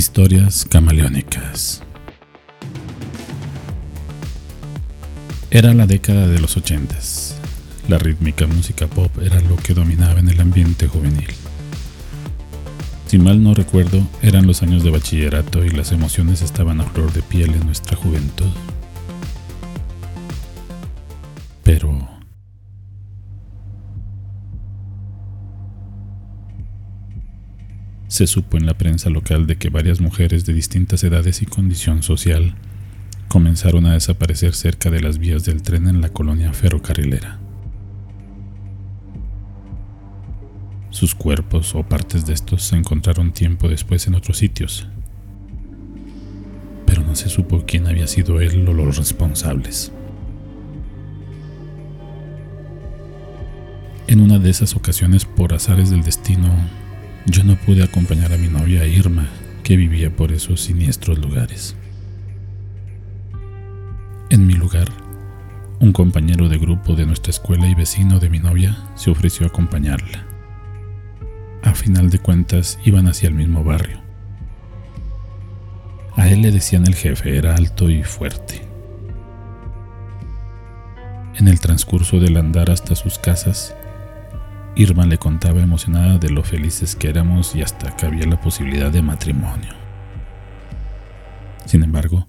Historias camaleónicas. Era la década de los ochentas. La rítmica música pop era lo que dominaba en el ambiente juvenil. Si mal no recuerdo, eran los años de bachillerato y las emociones estaban a flor de piel en nuestra juventud. Pero... Se supo en la prensa local de que varias mujeres de distintas edades y condición social comenzaron a desaparecer cerca de las vías del tren en la colonia ferrocarrilera. Sus cuerpos o partes de estos se encontraron tiempo después en otros sitios, pero no se supo quién había sido él o los responsables. En una de esas ocasiones, por azares del destino, yo no pude acompañar a mi novia Irma, que vivía por esos siniestros lugares. En mi lugar, un compañero de grupo de nuestra escuela y vecino de mi novia se ofreció a acompañarla a final de cuentas iban hacia el mismo barrio. A él le decían el jefe, era alto y fuerte. En el transcurso del andar hasta sus casas, Irma le contaba emocionada de lo felices que éramos y hasta que había la posibilidad de matrimonio. Sin embargo,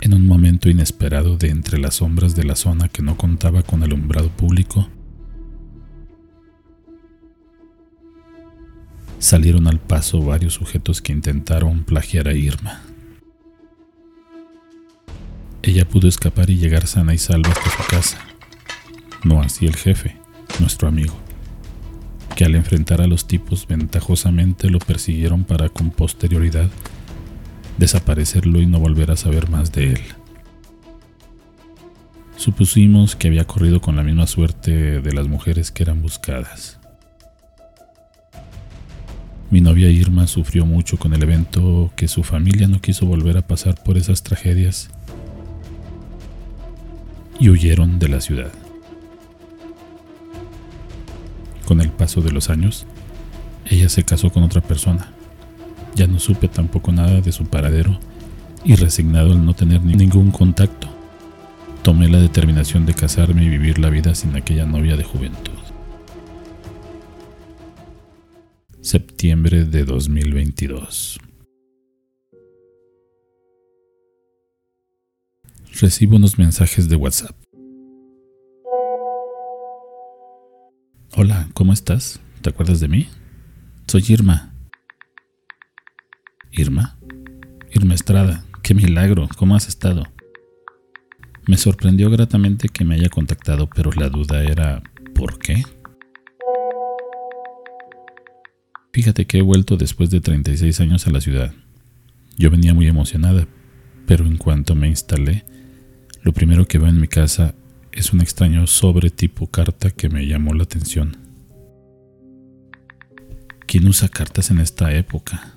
en un momento inesperado de entre las sombras de la zona que no contaba con alumbrado público, salieron al paso varios sujetos que intentaron plagiar a Irma. Ella pudo escapar y llegar sana y salva hasta su casa. No así el jefe, nuestro amigo, que al enfrentar a los tipos ventajosamente lo persiguieron para con posterioridad desaparecerlo y no volver a saber más de él. Supusimos que había corrido con la misma suerte de las mujeres que eran buscadas. Mi novia Irma sufrió mucho con el evento que su familia no quiso volver a pasar por esas tragedias y huyeron de la ciudad. Con el paso de los años, ella se casó con otra persona. Ya no supe tampoco nada de su paradero y resignado al no tener ningún contacto, tomé la determinación de casarme y vivir la vida sin aquella novia de juventud. septiembre de 2022. Recibo unos mensajes de WhatsApp. Hola, ¿cómo estás? ¿Te acuerdas de mí? Soy Irma. ¿Irma? Irma Estrada, qué milagro, ¿cómo has estado? Me sorprendió gratamente que me haya contactado, pero la duda era ¿por qué? Fíjate que he vuelto después de 36 años a la ciudad. Yo venía muy emocionada, pero en cuanto me instalé, lo primero que veo en mi casa es un extraño sobre tipo carta que me llamó la atención. ¿Quién usa cartas en esta época?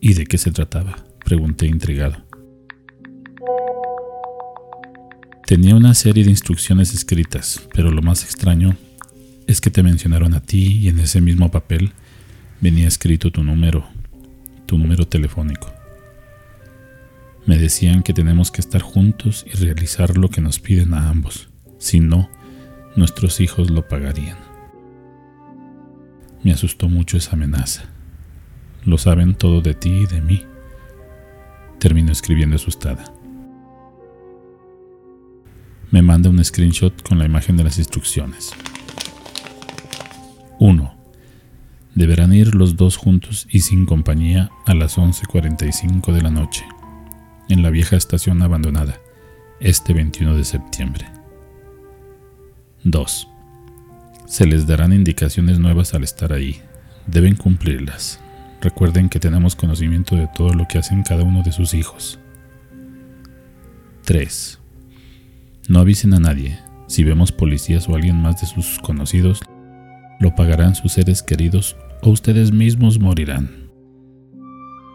¿Y de qué se trataba? Pregunté intrigado. Tenía una serie de instrucciones escritas, pero lo más extraño es que te mencionaron a ti y en ese mismo papel venía escrito tu número, tu número telefónico. Me decían que tenemos que estar juntos y realizar lo que nos piden a ambos, si no, nuestros hijos lo pagarían. Me asustó mucho esa amenaza. Lo saben todo de ti y de mí. Terminó escribiendo asustada. Me manda un screenshot con la imagen de las instrucciones. 1. Deberán ir los dos juntos y sin compañía a las 11.45 de la noche, en la vieja estación abandonada, este 21 de septiembre. 2. Se les darán indicaciones nuevas al estar ahí. Deben cumplirlas. Recuerden que tenemos conocimiento de todo lo que hacen cada uno de sus hijos. 3. No avisen a nadie. Si vemos policías o alguien más de sus conocidos, lo pagarán sus seres queridos o ustedes mismos morirán.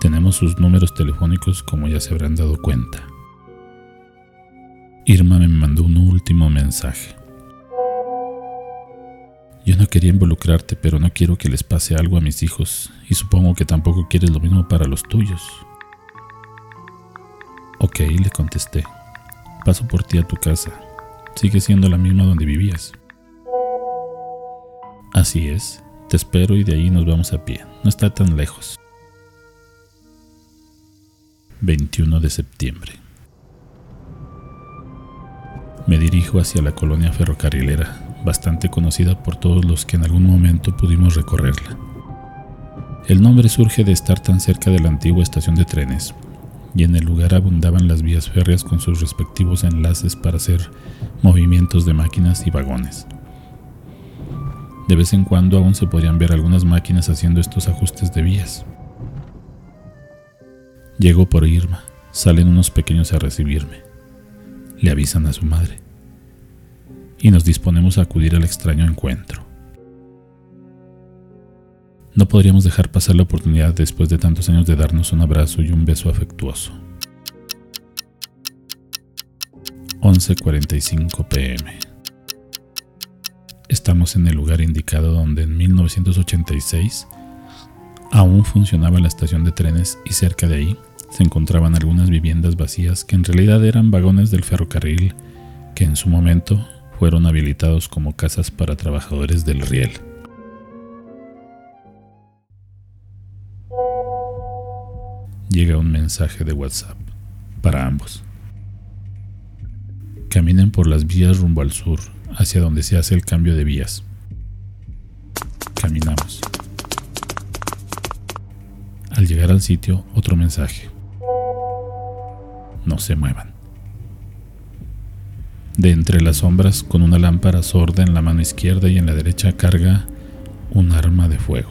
Tenemos sus números telefónicos como ya se habrán dado cuenta. Irma me mandó un último mensaje. Yo no quería involucrarte, pero no quiero que les pase algo a mis hijos y supongo que tampoco quieres lo mismo para los tuyos. Ok, le contesté. Paso por ti a tu casa. Sigue siendo la misma donde vivías. Así es, te espero y de ahí nos vamos a pie. No está tan lejos. 21 de septiembre. Me dirijo hacia la colonia ferrocarrilera, bastante conocida por todos los que en algún momento pudimos recorrerla. El nombre surge de estar tan cerca de la antigua estación de trenes, y en el lugar abundaban las vías férreas con sus respectivos enlaces para hacer movimientos de máquinas y vagones. De vez en cuando aún se podían ver algunas máquinas haciendo estos ajustes de vías. Llego por Irma, salen unos pequeños a recibirme. Le avisan a su madre. Y nos disponemos a acudir al extraño encuentro. No podríamos dejar pasar la oportunidad después de tantos años de darnos un abrazo y un beso afectuoso. 11:45 pm. Estamos en el lugar indicado donde en 1986 aún funcionaba la estación de trenes y cerca de ahí se encontraban algunas viviendas vacías que en realidad eran vagones del ferrocarril que en su momento fueron habilitados como casas para trabajadores del riel. llega un mensaje de WhatsApp para ambos. Caminen por las vías rumbo al sur, hacia donde se hace el cambio de vías. Caminamos. Al llegar al sitio, otro mensaje. No se muevan. De entre las sombras, con una lámpara sorda en la mano izquierda y en la derecha carga un arma de fuego.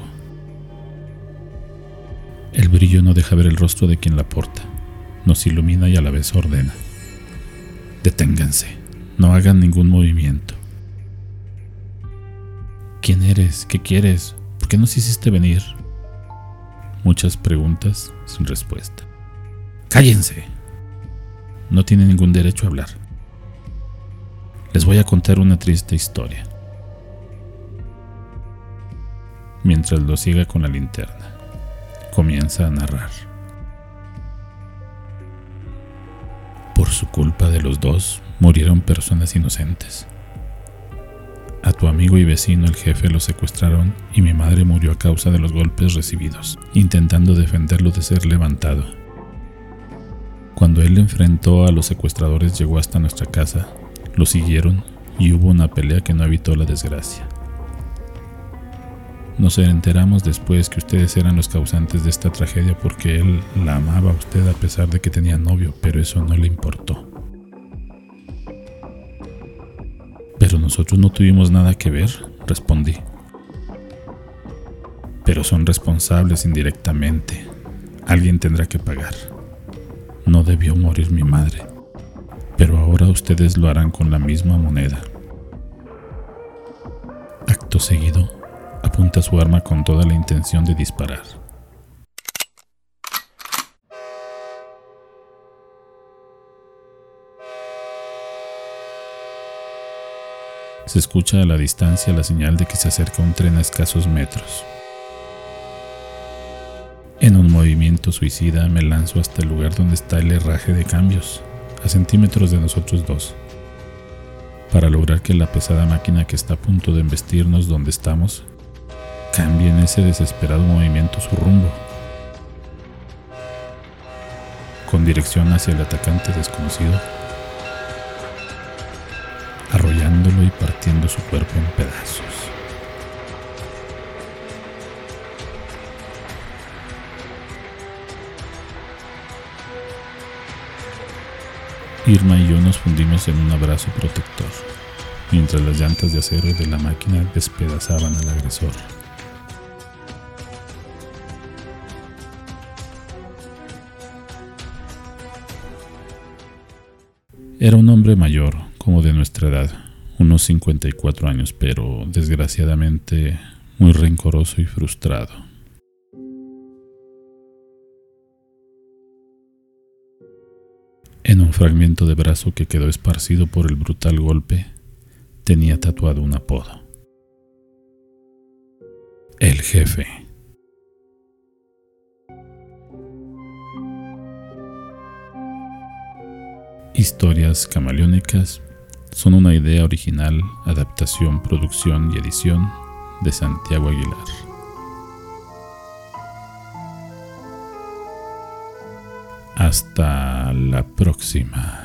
El brillo no deja ver el rostro de quien la porta. Nos ilumina y a la vez ordena. Deténganse. No hagan ningún movimiento. ¿Quién eres? ¿Qué quieres? ¿Por qué nos hiciste venir? Muchas preguntas sin respuesta. ¡Cállense! No tienen ningún derecho a hablar. Les voy a contar una triste historia. Mientras lo siga con la linterna comienza a narrar. Por su culpa de los dos murieron personas inocentes. A tu amigo y vecino el jefe lo secuestraron y mi madre murió a causa de los golpes recibidos, intentando defenderlo de ser levantado. Cuando él enfrentó a los secuestradores llegó hasta nuestra casa, lo siguieron y hubo una pelea que no evitó la desgracia. Nos enteramos después que ustedes eran los causantes de esta tragedia porque él la amaba a usted a pesar de que tenía novio, pero eso no le importó. Pero nosotros no tuvimos nada que ver, respondí. Pero son responsables indirectamente. Alguien tendrá que pagar. No debió morir mi madre, pero ahora ustedes lo harán con la misma moneda. Acto seguido, apunta su arma con toda la intención de disparar. Se escucha a la distancia la señal de que se acerca un tren a escasos metros. En un movimiento suicida me lanzo hasta el lugar donde está el herraje de cambios, a centímetros de nosotros dos, para lograr que la pesada máquina que está a punto de embestirnos donde estamos cambie en ese desesperado movimiento su rumbo, con dirección hacia el atacante desconocido, arrollándolo y partiendo su cuerpo en pedazos. Irma y yo nos fundimos en un abrazo protector, mientras las llantas de acero de la máquina despedazaban al agresor. Era un hombre mayor, como de nuestra edad, unos 54 años, pero desgraciadamente muy rencoroso y frustrado. Fragmento de brazo que quedó esparcido por el brutal golpe, tenía tatuado un apodo. el jefe. Historias camaleónicas son una idea original, adaptación, producción y edición de Santiago Aguilar. Hasta la próxima.